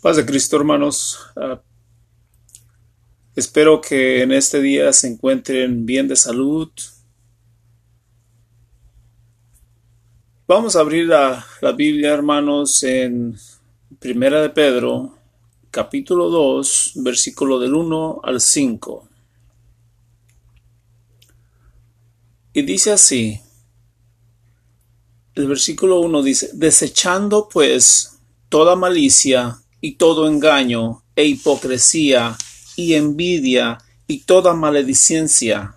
Paz de Cristo, hermanos. Ah, espero que en este día se encuentren bien de salud. Vamos a abrir la, la Biblia, hermanos, en Primera de Pedro, capítulo 2, versículo del 1 al 5. Y dice así, el versículo 1 dice, desechando pues toda malicia y todo engaño e hipocresía y envidia y toda maledicencia.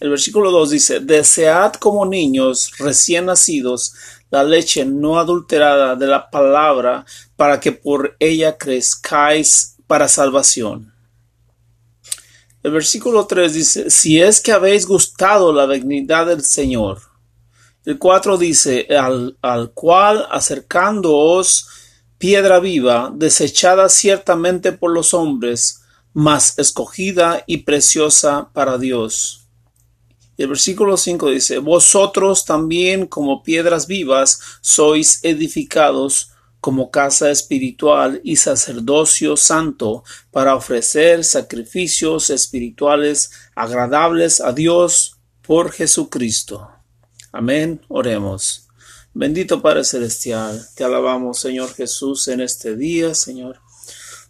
El versículo 2 dice, Desead como niños recién nacidos la leche no adulterada de la palabra para que por ella crezcáis para salvación. El versículo 3 dice, Si es que habéis gustado la dignidad del Señor. El 4 dice, al, al cual acercándoos piedra viva, desechada ciertamente por los hombres, mas escogida y preciosa para Dios. el versículo 5 dice, Vosotros también como piedras vivas sois edificados como casa espiritual y sacerdocio santo para ofrecer sacrificios espirituales agradables a Dios por Jesucristo. Amén. Oremos. Bendito Padre Celestial, te alabamos, Señor Jesús, en este día, Señor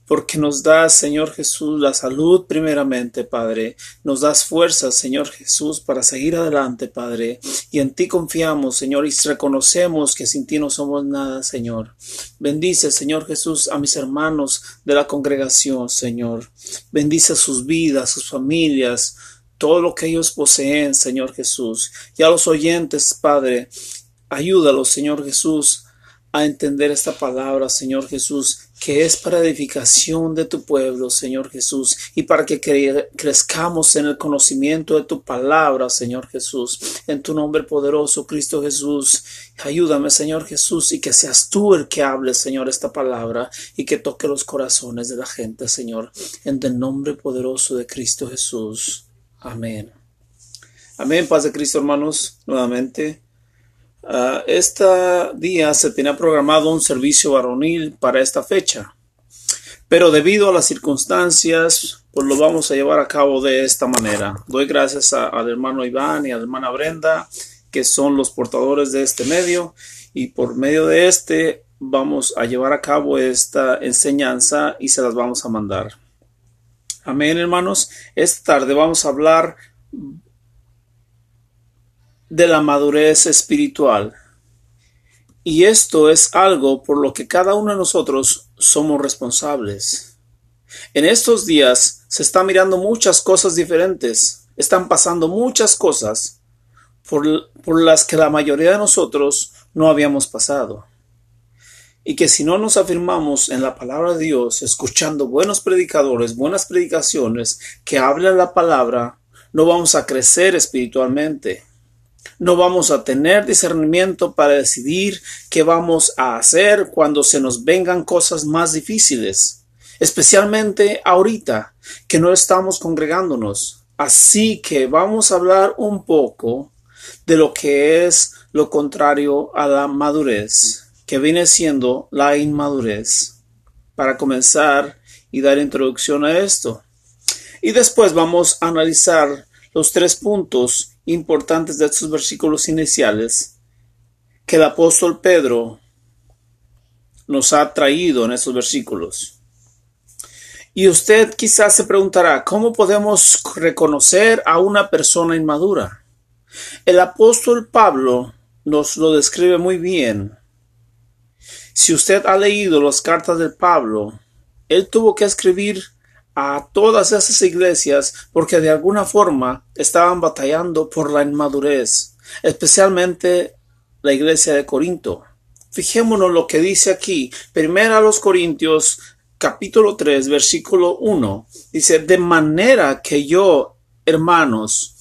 porque nos das, Señor Jesús, la salud primeramente, Padre. Nos das fuerzas, Señor Jesús, para seguir adelante, Padre. Y en ti confiamos, Señor, y reconocemos que sin ti no somos nada, Señor. Bendice, Señor Jesús, a mis hermanos de la congregación, Señor. Bendice sus vidas, sus familias, todo lo que ellos poseen, Señor Jesús. Y a los oyentes, Padre, Ayúdalos, Señor Jesús, a entender esta palabra, Señor Jesús, que es para edificación de tu pueblo, Señor Jesús, y para que crezcamos en el conocimiento de tu palabra, Señor Jesús. En tu nombre poderoso, Cristo Jesús, ayúdame, Señor Jesús, y que seas tú el que hable, Señor, esta palabra, y que toque los corazones de la gente, Señor, en el nombre poderoso de Cristo Jesús. Amén. Amén, paz de Cristo, hermanos, nuevamente. Este día se tenía programado un servicio varonil para esta fecha, pero debido a las circunstancias, pues lo vamos a llevar a cabo de esta manera. Doy gracias al hermano Iván y a la hermana Brenda, que son los portadores de este medio, y por medio de este vamos a llevar a cabo esta enseñanza y se las vamos a mandar. Amén, hermanos. Esta tarde vamos a hablar de la madurez espiritual. Y esto es algo por lo que cada uno de nosotros somos responsables. En estos días se están mirando muchas cosas diferentes, están pasando muchas cosas por, por las que la mayoría de nosotros no habíamos pasado. Y que si no nos afirmamos en la palabra de Dios, escuchando buenos predicadores, buenas predicaciones que hablan la palabra, no vamos a crecer espiritualmente no vamos a tener discernimiento para decidir qué vamos a hacer cuando se nos vengan cosas más difíciles, especialmente ahorita que no estamos congregándonos. Así que vamos a hablar un poco de lo que es lo contrario a la madurez, que viene siendo la inmadurez, para comenzar y dar introducción a esto. Y después vamos a analizar los tres puntos importantes de estos versículos iniciales que el apóstol Pedro nos ha traído en estos versículos. Y usted quizás se preguntará, ¿cómo podemos reconocer a una persona inmadura? El apóstol Pablo nos lo describe muy bien. Si usted ha leído las cartas de Pablo, él tuvo que escribir a todas esas iglesias porque de alguna forma estaban batallando por la inmadurez, especialmente la iglesia de Corinto. Fijémonos lo que dice aquí, primero a los Corintios capítulo 3 versículo 1. Dice, de manera que yo, hermanos,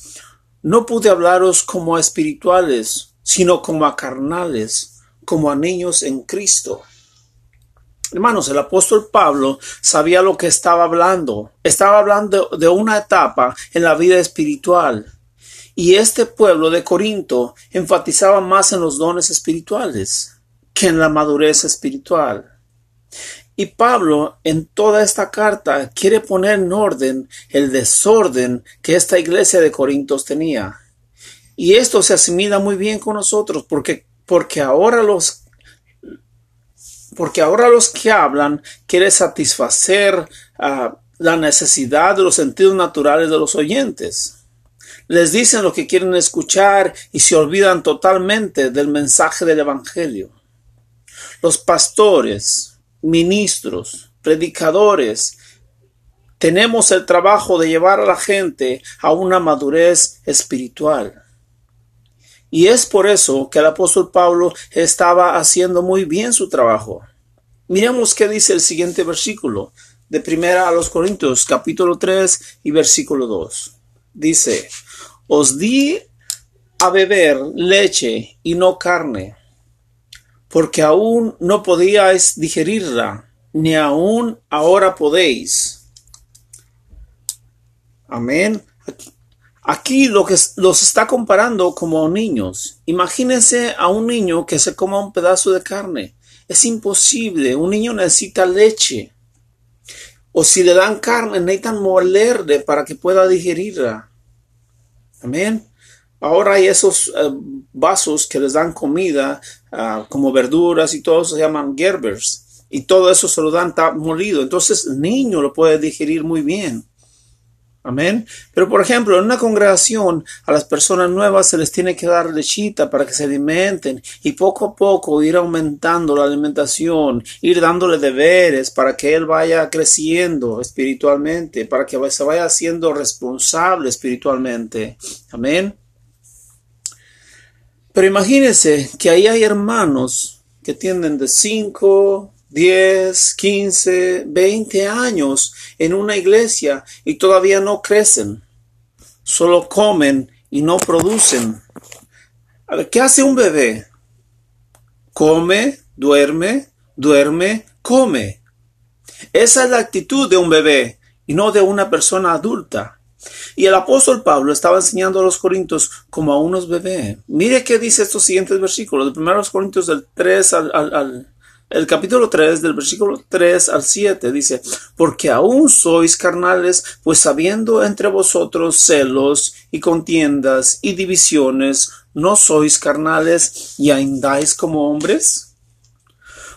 no pude hablaros como a espirituales, sino como a carnales, como a niños en Cristo. Hermanos, el apóstol Pablo sabía lo que estaba hablando. Estaba hablando de una etapa en la vida espiritual. Y este pueblo de Corinto enfatizaba más en los dones espirituales que en la madurez espiritual. Y Pablo en toda esta carta quiere poner en orden el desorden que esta iglesia de Corintios tenía. Y esto se asimila muy bien con nosotros porque, porque ahora los porque ahora los que hablan quieren satisfacer ah, la necesidad de los sentidos naturales de los oyentes. Les dicen lo que quieren escuchar y se olvidan totalmente del mensaje del Evangelio. Los pastores, ministros, predicadores, tenemos el trabajo de llevar a la gente a una madurez espiritual. Y es por eso que el apóstol Pablo estaba haciendo muy bien su trabajo. Miremos qué dice el siguiente versículo de primera a los Corintios, capítulo 3 y versículo 2. Dice, os di a beber leche y no carne, porque aún no podíais digerirla, ni aún ahora podéis. Amén. Aquí lo que los está comparando como niños. Imagínense a un niño que se coma un pedazo de carne. Es imposible. Un niño necesita leche. O si le dan carne, necesitan molerle para que pueda digerirla. Amén. Ahora hay esos eh, vasos que les dan comida, ah, como verduras y todo se llaman gerbers. Y todo eso se lo dan molido. Entonces el niño lo puede digerir muy bien. Amén. Pero por ejemplo, en una congregación a las personas nuevas se les tiene que dar lechita para que se alimenten y poco a poco ir aumentando la alimentación, ir dándole deberes para que él vaya creciendo espiritualmente, para que se vaya siendo responsable espiritualmente. Amén. Pero imagínense que ahí hay hermanos que tienen de 5, 10, 15, 20 años en una iglesia y todavía no crecen. Solo comen y no producen. A ver, ¿qué hace un bebé? Come, duerme, duerme, come. Esa es la actitud de un bebé y no de una persona adulta. Y el apóstol Pablo estaba enseñando a los corintios como a unos bebés. Mire qué dice estos siguientes versículos. De 1 Corintios del 3 al, al el capítulo 3 del versículo 3 al 7 dice, porque aún sois carnales, pues habiendo entre vosotros celos y contiendas y divisiones, ¿no sois carnales y andáis como hombres?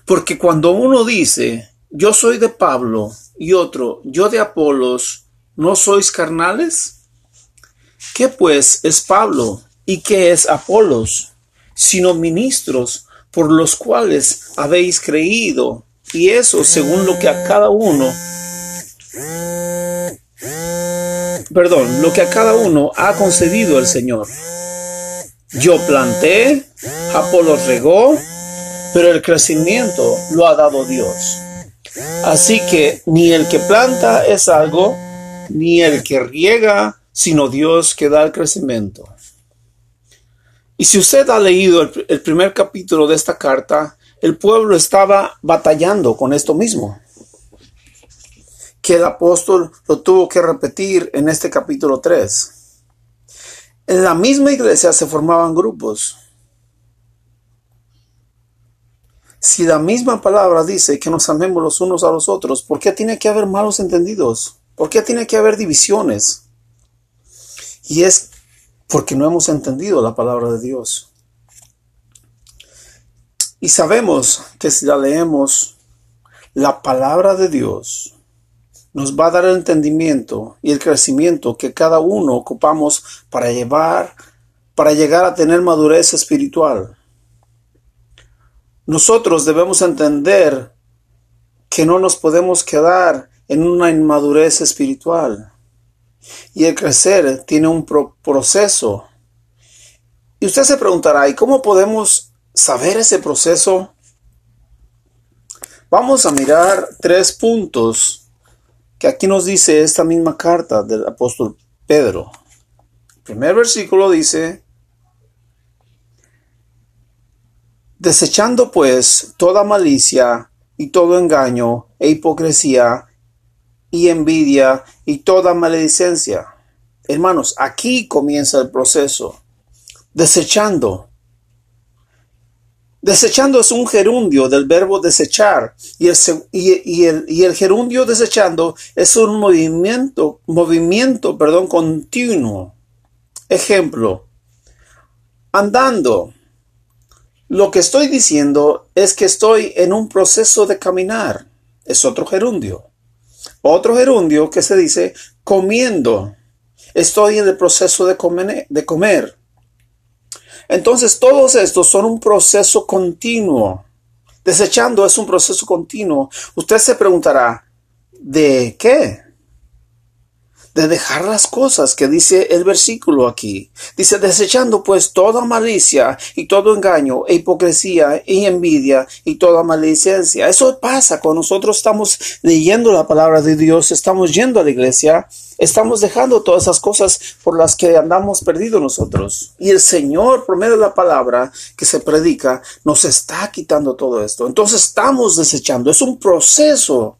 Porque cuando uno dice, yo soy de Pablo y otro, yo de Apolos, ¿no sois carnales? ¿Qué pues es Pablo y qué es Apolos? Sino ministros por los cuales habéis creído, y eso según lo que a cada uno, perdón, lo que a cada uno ha concedido el Señor. Yo planté, Apolo regó, pero el crecimiento lo ha dado Dios. Así que ni el que planta es algo, ni el que riega, sino Dios que da el crecimiento. Y si usted ha leído el, primer capítulo de esta carta, el pueblo estaba batallando con esto mismo que el apóstol lo tuvo que repetir en este capítulo 3. En la misma iglesia se formaban grupos. Si la misma palabra dice que nos amemos los unos a los otros, ¿por qué tiene que haber malos entendidos? ¿Por qué tiene que haber divisiones? Y es porque no hemos entendido la palabra de Dios. Y sabemos que si la leemos, la palabra de Dios nos va a dar el entendimiento y el crecimiento que cada uno ocupamos para llevar, para llegar a tener madurez espiritual. Nosotros debemos entender que no nos podemos quedar en una inmadurez espiritual. Y el crecer tiene un proceso. Y usted se preguntará, ¿y cómo podemos saber ese proceso? Vamos a mirar tres puntos que aquí nos dice esta misma carta del apóstol Pedro. El primer versículo dice, desechando pues toda malicia y todo engaño e hipocresía y envidia y toda maledicencia. Hermanos, aquí comienza el proceso. Desechando. Desechando es un gerundio del verbo desechar y el, y, el, y el gerundio desechando es un movimiento, movimiento, perdón, continuo. Ejemplo, andando. Lo que estoy diciendo es que estoy en un proceso de caminar. Es otro gerundio. Otro gerundio que se dice comiendo. Estoy en el proceso de comer. De comer. Entonces todos estos son un proceso continuo. Desechando es un proceso continuo. Usted se preguntará, ¿de qué? De dejar las cosas que dice el versículo aquí. Dice, desechando pues toda malicia y todo engaño e hipocresía y envidia y toda maledicencia. Eso pasa cuando nosotros estamos leyendo la palabra de Dios, estamos yendo a la iglesia, estamos dejando todas esas cosas por las que andamos perdidos nosotros. Y el Señor, por medio de la palabra que se predica, nos está quitando todo esto. Entonces estamos desechando. Es un proceso.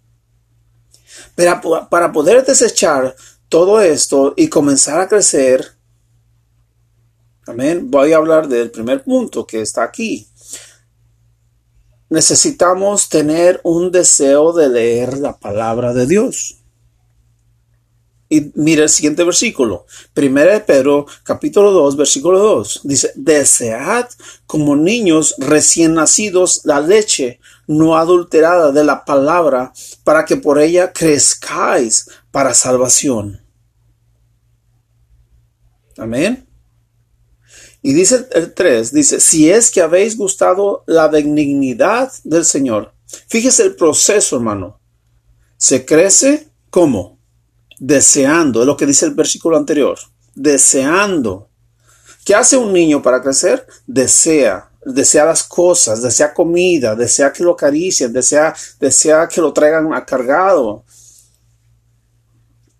Pero para poder desechar todo esto y comenzar a crecer, amén, voy a hablar del primer punto que está aquí. Necesitamos tener un deseo de leer la palabra de Dios. Y mira el siguiente versículo. Primera de Pedro, capítulo 2, versículo 2. Dice, desead como niños recién nacidos la leche no adulterada de la palabra para que por ella crezcáis para salvación. Amén. Y dice el 3, dice, si es que habéis gustado la benignidad del Señor. Fíjese el proceso, hermano. Se crece como deseando, es lo que dice el versículo anterior, deseando. ¿Qué hace un niño para crecer? Desea, desea las cosas, desea comida, desea que lo acaricien, desea, desea que lo traigan a cargado.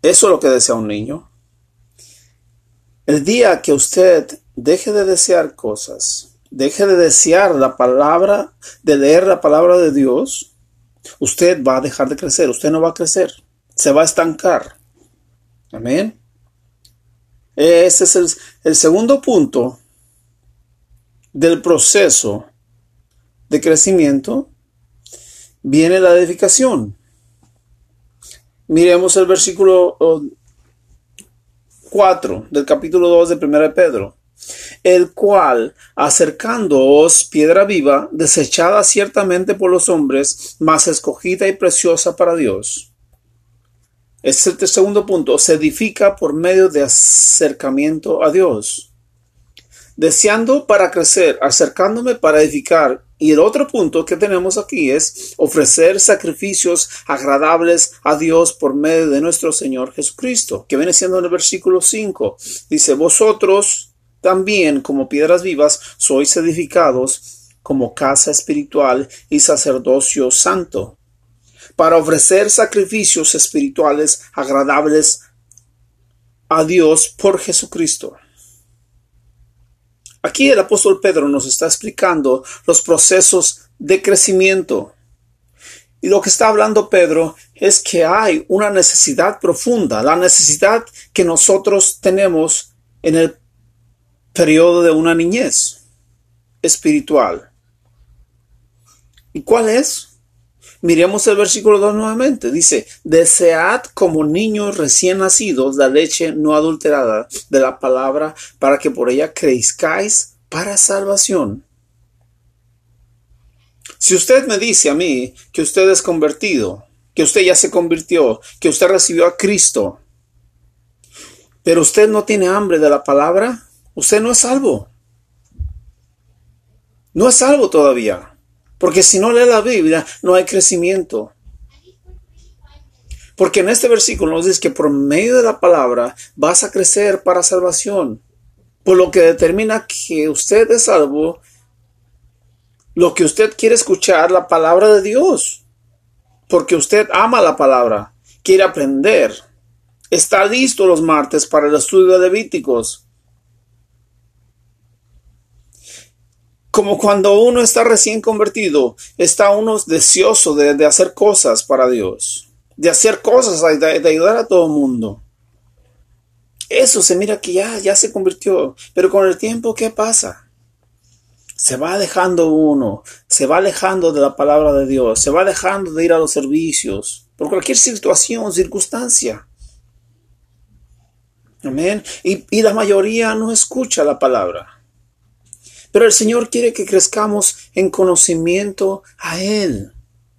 Eso es lo que desea un niño. El día que usted deje de desear cosas, deje de desear la palabra, de leer la palabra de Dios, usted va a dejar de crecer, usted no va a crecer, se va a estancar. Amén. Ese es el, el segundo punto del proceso de crecimiento. Viene la edificación. Miremos el versículo 4 del capítulo 2 de 1 de Pedro el cual, acercándoos piedra viva, desechada ciertamente por los hombres, mas escogida y preciosa para Dios. Este es el segundo punto, se edifica por medio de acercamiento a Dios. Deseando para crecer, acercándome para edificar. Y el otro punto que tenemos aquí es ofrecer sacrificios agradables a Dios por medio de nuestro Señor Jesucristo, que viene siendo en el versículo 5. Dice, vosotros también como piedras vivas sois edificados como casa espiritual y sacerdocio santo, para ofrecer sacrificios espirituales agradables a Dios por Jesucristo. Aquí el apóstol Pedro nos está explicando los procesos de crecimiento. Y lo que está hablando Pedro es que hay una necesidad profunda, la necesidad que nosotros tenemos en el periodo de una niñez espiritual. ¿Y cuál es? Miremos el versículo 2 nuevamente. Dice, desead como niños recién nacidos la leche no adulterada de la palabra para que por ella crezcáis para salvación. Si usted me dice a mí que usted es convertido, que usted ya se convirtió, que usted recibió a Cristo, pero usted no tiene hambre de la palabra, usted no es salvo. No es salvo todavía. Porque si no lee la Biblia, no hay crecimiento. Porque en este versículo nos dice que por medio de la palabra vas a crecer para salvación. Por lo que determina que usted es salvo, lo que usted quiere escuchar, la palabra de Dios. Porque usted ama la palabra, quiere aprender. Está listo los martes para el estudio de Levíticos. Como cuando uno está recién convertido, está uno deseoso de, hacer cosas para Dios, de hacer cosas, de, de, ayudar a todo el mundo. Eso se mira que ya, ya se convirtió, pero con el tiempo, ¿qué pasa? se va alejando uno, se va alejando de la palabra de Dios, se va alejando de ir a los servicios, por cualquier situación, circunstancia. Amén. Y, y la mayoría no escucha la palabra. Pero el Señor quiere que crezcamos en conocimiento a Él.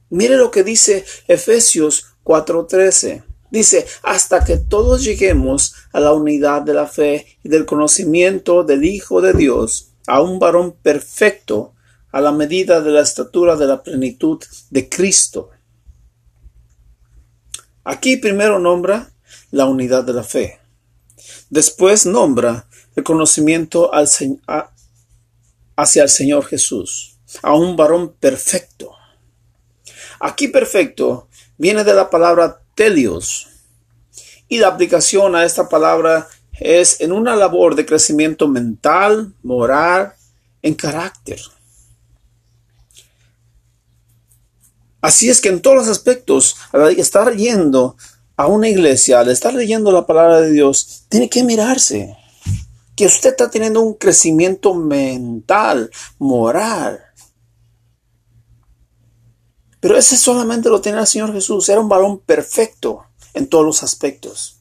Mire lo que dice Efesios 4:13. Dice, hasta que todos lleguemos a la unidad de la fe y del conocimiento del Hijo de Dios, a un varón perfecto, a la medida de la estatura de la plenitud de Cristo. Aquí primero nombra la unidad de la fe. Después nombra el conocimiento al, hacia el Señor Jesús, a un varón perfecto. Aquí perfecto viene de la palabra telios. Y la aplicación a esta palabra es en una labor de crecimiento mental, moral, en carácter. Así es que en todos los aspectos, al estar yendo a una iglesia, al estar leyendo la palabra de Dios, tiene que mirarse que usted está teniendo un crecimiento mental, moral. Pero ese solamente lo tenía el Señor Jesús. Era un varón perfecto en todos los aspectos.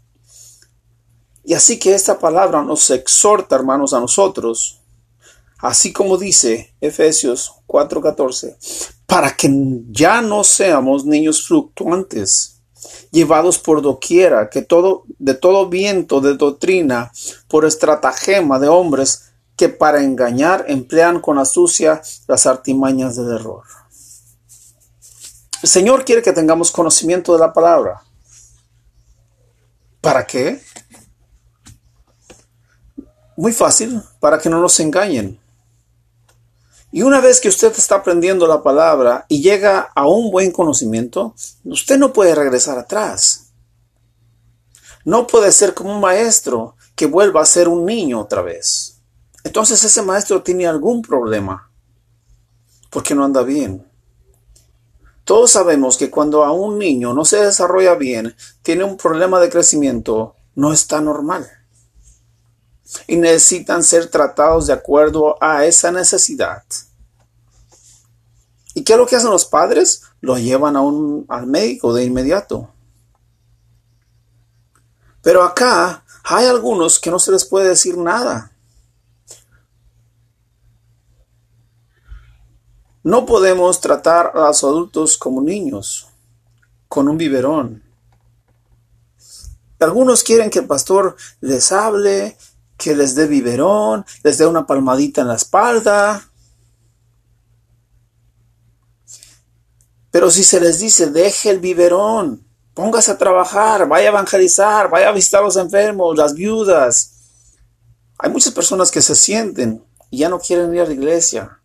Y así que esta palabra nos exhorta, hermanos, a nosotros, así como dice Efesios 4:14, para que ya no seamos niños fluctuantes llevados por doquiera, que todo, de todo viento de doctrina, por estratagema de hombres que para engañar emplean con astucia las artimañas del error. El Señor quiere que tengamos conocimiento de la palabra. ¿Para qué? Muy fácil, para que no nos engañen. Y una vez que usted está aprendiendo la palabra y llega a un buen conocimiento, usted no puede regresar atrás. No puede ser como un maestro que vuelva a ser un niño otra vez. Entonces ese maestro tiene algún problema porque no anda bien. Todos sabemos que cuando a un niño no se desarrolla bien, tiene un problema de crecimiento, no está normal. Y necesitan ser tratados de acuerdo a esa necesidad. ¿Y qué es lo que hacen los padres? Lo llevan a un, al médico de inmediato. Pero acá hay algunos que no se les puede decir nada. No podemos tratar a los adultos como niños, con un biberón. Algunos quieren que el pastor les hable, que les dé biberón, les dé una palmadita en la espalda. Pero si se les dice, deje el biberón, póngase a trabajar, vaya a evangelizar, vaya a visitar a los enfermos, las viudas. Hay muchas personas que se sienten y ya no quieren ir a la iglesia.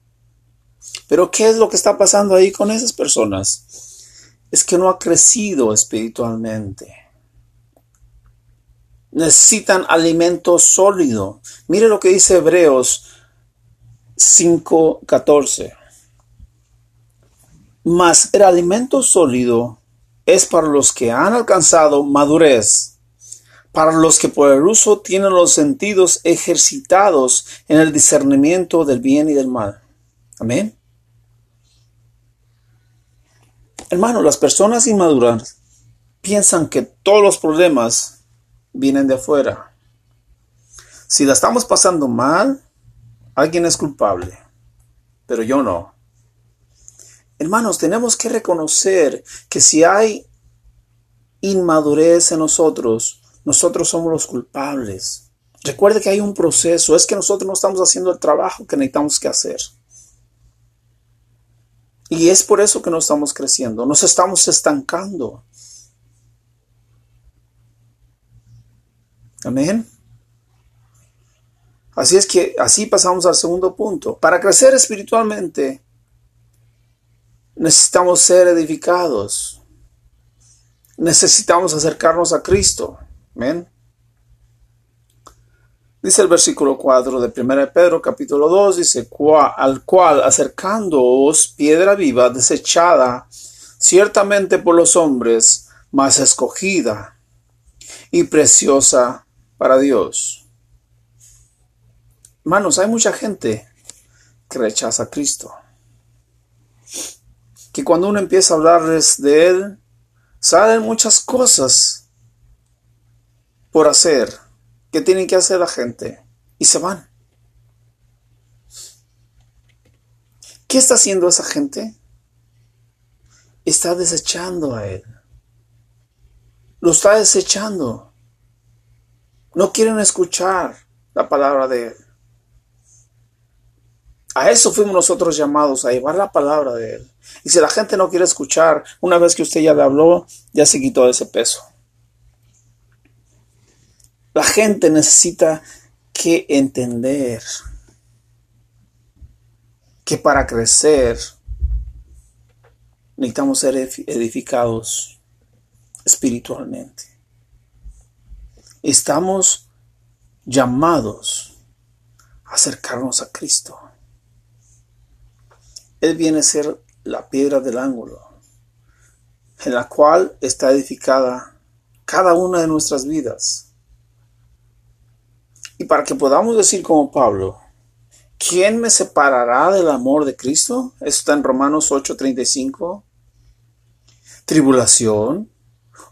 Pero ¿qué es lo que está pasando ahí con esas personas? Es que no ha crecido espiritualmente. Necesitan alimento sólido. Mire lo que dice Hebreos 5:14. Mas el alimento sólido es para los que han alcanzado madurez, para los que por el uso tienen los sentidos ejercitados en el discernimiento del bien y del mal. Amén. Hermano, las personas inmaduras piensan que todos los problemas vienen de afuera. Si la estamos pasando mal, alguien es culpable, pero yo no. Hermanos, tenemos que reconocer que si hay inmadurez en nosotros, nosotros somos los culpables. Recuerde que hay un proceso, es que nosotros no estamos haciendo el trabajo que necesitamos que hacer. Y es por eso que no estamos creciendo, nos estamos estancando. Amén. Así es que así pasamos al segundo punto. Para crecer espiritualmente necesitamos ser edificados. Necesitamos acercarnos a Cristo. Amén. Dice el versículo 4 de 1 Pedro capítulo 2, dice, al cual acercándoos piedra viva desechada ciertamente por los hombres, más escogida y preciosa para Dios. Hermanos, hay mucha gente que rechaza a Cristo. Que cuando uno empieza a hablarles de Él, salen muchas cosas por hacer que tienen que hacer la gente y se van. ¿Qué está haciendo esa gente? Está desechando a Él. Lo está desechando. No quieren escuchar la palabra de Él. A eso fuimos nosotros llamados, a llevar la palabra de Él. Y si la gente no quiere escuchar, una vez que usted ya le habló, ya se quitó ese peso. La gente necesita que entender que para crecer necesitamos ser edificados espiritualmente. Estamos llamados a acercarnos a Cristo. Él viene a ser la piedra del ángulo, en la cual está edificada cada una de nuestras vidas. Y para que podamos decir como Pablo, ¿quién me separará del amor de Cristo? Eso está en Romanos 8:35. Tribulación,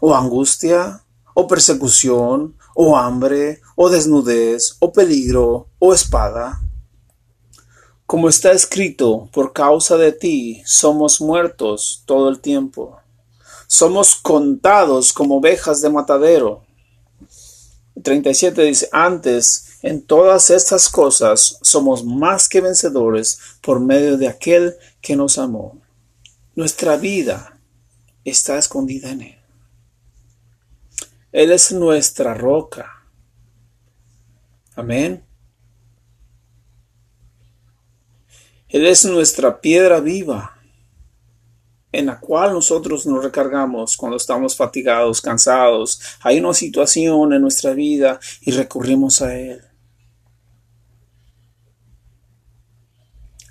o angustia, o persecución, o hambre, o desnudez, o peligro, o espada. Como está escrito, por causa de ti somos muertos todo el tiempo. Somos contados como ovejas de matadero. 37 dice, antes, en todas estas cosas somos más que vencedores por medio de aquel que nos amó. Nuestra vida está escondida en Él. Él es nuestra roca. Amén. Él es nuestra piedra viva, en la cual nosotros nos recargamos cuando estamos fatigados, cansados. Hay una situación en nuestra vida y recurrimos a Él.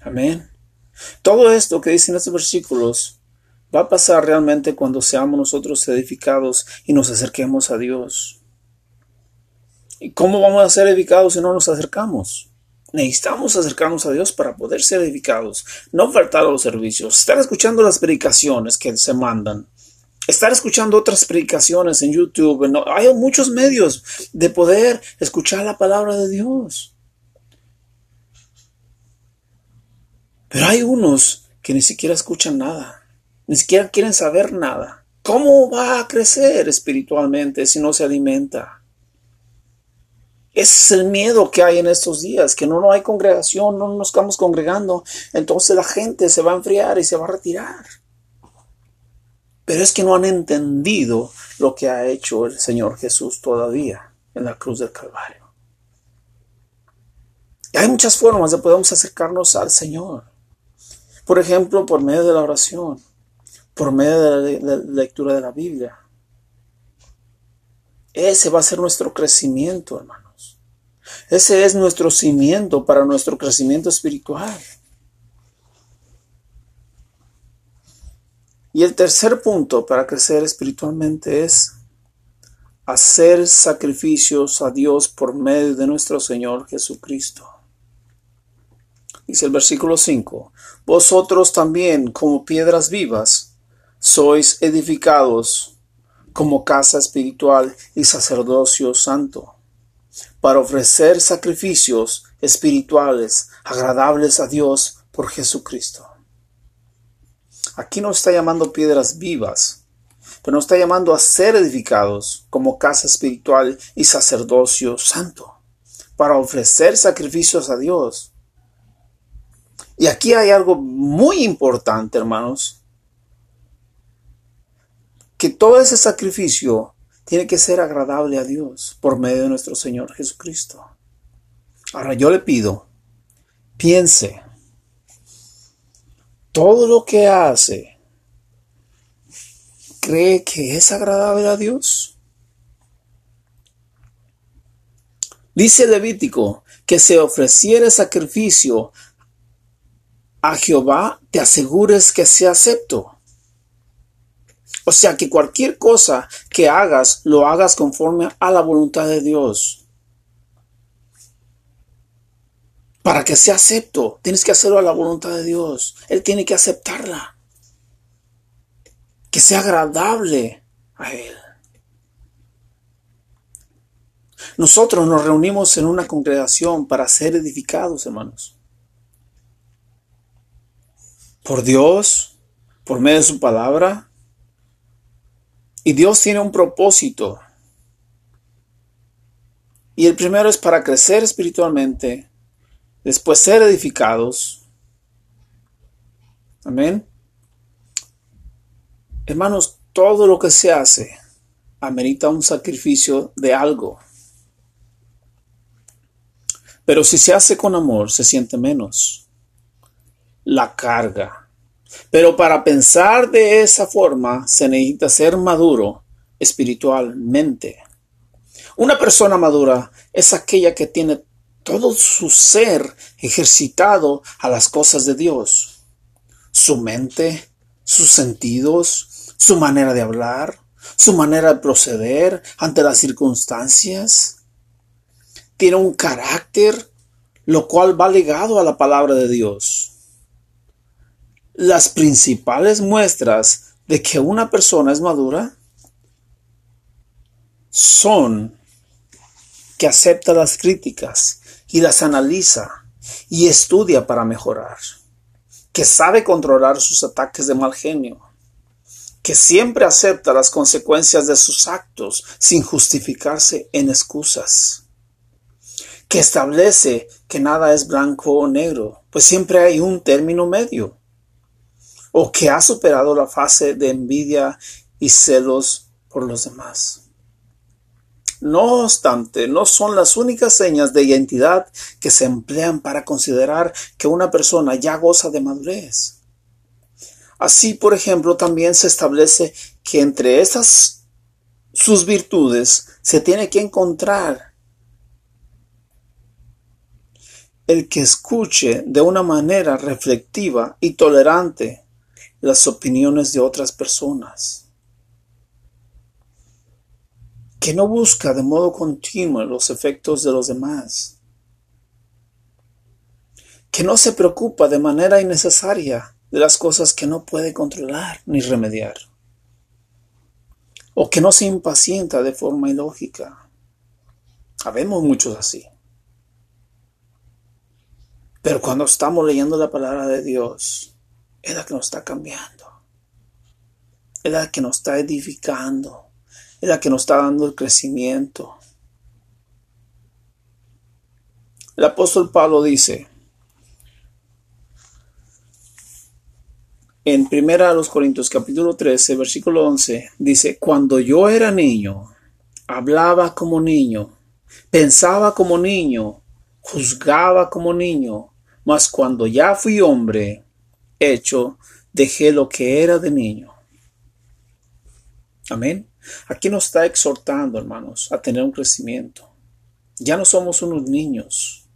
Amén. Todo esto que dicen estos versículos va a pasar realmente cuando seamos nosotros edificados y nos acerquemos a Dios. ¿Y cómo vamos a ser edificados si no nos acercamos? Necesitamos acercarnos a Dios para poder ser edificados, no faltar a los servicios, estar escuchando las predicaciones que se mandan, estar escuchando otras predicaciones en YouTube. hay muchos medios de poder escuchar la palabra de Dios. Pero hay unos que ni siquiera escuchan nada, ni siquiera quieren saber nada. ¿Cómo va a crecer espiritualmente si no se alimenta? Ese es el miedo que hay en estos días, que no, no hay congregación, no nos estamos congregando, entonces la gente se va a enfriar y se va a retirar. Pero es que no han entendido lo que ha hecho el Señor Jesús todavía en la cruz del Calvario. Hay muchas formas de podemos acercarnos al Señor. Por ejemplo, por medio de la oración, por medio de la lectura de la Biblia. Ese va a ser nuestro crecimiento, hermano. Ese es nuestro cimiento para nuestro crecimiento espiritual. Y el tercer punto para crecer espiritualmente es hacer sacrificios a Dios por medio de nuestro Señor Jesucristo. Dice el versículo 5, vosotros también como piedras vivas sois edificados como casa espiritual y sacerdocio santo para ofrecer sacrificios espirituales agradables a Dios por Jesucristo. Aquí no está llamando piedras vivas, pero nos está llamando a ser edificados como casa espiritual y sacerdocio santo, para ofrecer sacrificios a Dios. Y aquí hay algo muy importante, hermanos, que todo ese sacrificio tiene que ser agradable a Dios por medio de nuestro Señor Jesucristo. Ahora yo le pido, piense, todo lo que hace, ¿cree que es agradable a Dios? Dice Levítico que se ofreciere sacrificio a Jehová, te asegures que sea acepto. O sea que cualquier cosa que hagas, lo hagas conforme a la voluntad de Dios. Para que sea acepto, tienes que hacerlo a la voluntad de Dios. Él tiene que aceptarla. Que sea agradable a Él. Nosotros nos reunimos en una congregación para ser edificados, hermanos. Por Dios, por medio de su palabra. Y Dios tiene un propósito. Y el primero es para crecer espiritualmente, después ser edificados. Amén. Hermanos, todo lo que se hace amerita un sacrificio de algo. Pero si se hace con amor, se siente menos la carga. Pero para pensar de esa forma se necesita ser maduro espiritualmente. Una persona madura es aquella que tiene todo su ser ejercitado a las cosas de Dios. Su mente, sus sentidos, su manera de hablar, su manera de proceder ante las circunstancias. Tiene un carácter lo cual va ligado a la palabra de Dios. Las principales muestras de que una persona es madura son que acepta las críticas y las analiza y estudia para mejorar, que sabe controlar sus ataques de mal genio, que siempre acepta las consecuencias de sus actos sin justificarse en excusas, que establece que nada es blanco o negro, pues siempre hay un término medio, o que ha superado la fase de envidia y celos por los demás. No obstante, no son las únicas señas de identidad que se emplean para considerar que una persona ya goza de madurez. Así, por ejemplo, también se establece que entre estas sus virtudes se tiene que encontrar el que escuche de una manera reflectiva y tolerante las opiniones de otras personas que no busca de modo continuo los efectos de los demás, que no se preocupa de manera innecesaria de las cosas que no puede controlar ni remediar, o que no se impacienta de forma ilógica. Habemos muchos así. Pero cuando estamos leyendo la palabra de Dios, es la que nos está cambiando, es la que nos está edificando, es la que nos está dando el crecimiento. El apóstol Pablo dice en primera a los Corintios capítulo 13 versículo 11 dice, cuando yo era niño, hablaba como niño, pensaba como niño, juzgaba como niño, mas cuando ya fui hombre, hecho, dejé lo que era de niño. Amén. Aquí nos está exhortando, hermanos, a tener un crecimiento. Ya no somos unos niños.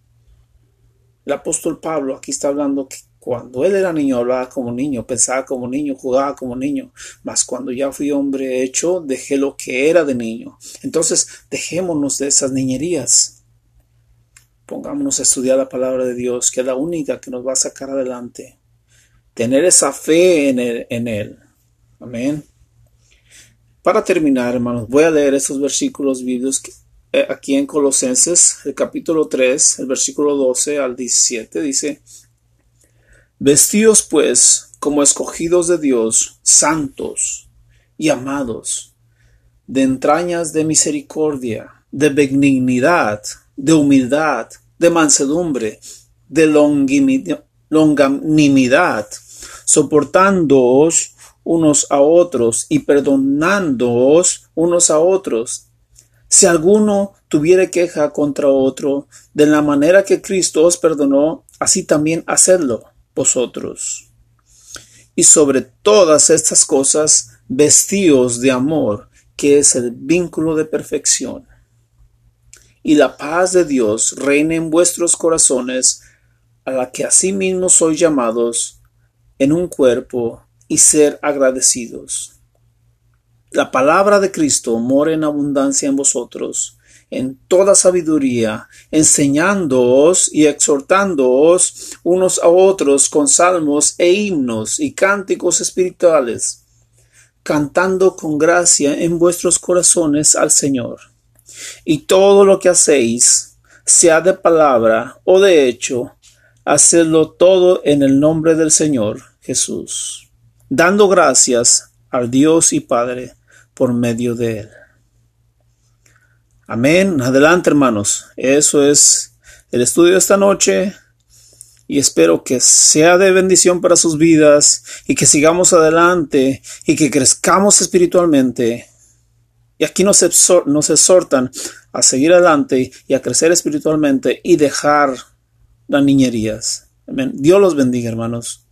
El apóstol Pablo aquí está hablando que cuando él era niño hablaba como niño, pensaba como niño, jugaba como niño, mas cuando ya fui hombre hecho, dejé lo que era de niño. Entonces, dejémonos de esas niñerías. Pongámonos a estudiar la palabra de Dios, que es la única que nos va a sacar adelante. Tener esa fe en él. Amén. Para terminar, hermanos, voy a leer esos versículos bíblicos eh, aquí en Colosenses, el capítulo 3, el versículo 12 al 17, dice, Vestíos pues como escogidos de Dios, santos y amados, de entrañas de misericordia, de benignidad, de humildad, de mansedumbre, de longanimidad, soportándoos unos a otros y perdonándoos unos a otros. Si alguno tuviere queja contra otro, de la manera que Cristo os perdonó, así también hacedlo vosotros. Y sobre todas estas cosas, vestíos de amor, que es el vínculo de perfección. Y la paz de Dios reine en vuestros corazones, a la que asimismo sois llamados en un cuerpo y ser agradecidos. La palabra de Cristo mora en abundancia en vosotros, en toda sabiduría, enseñándoos y exhortándoos unos a otros con salmos e himnos y cánticos espirituales, cantando con gracia en vuestros corazones al Señor. Y todo lo que hacéis, sea de palabra o de hecho, hacedlo todo en el nombre del Señor Jesús, dando gracias al Dios y Padre por medio de él. Amén. Adelante, hermanos. Eso es el estudio de esta noche y espero que sea de bendición para sus vidas y que sigamos adelante y que crezcamos espiritualmente. Y aquí nos, exhortan a seguir adelante y a crecer espiritualmente y dejar las niñerías. Dios los bendiga, hermanos.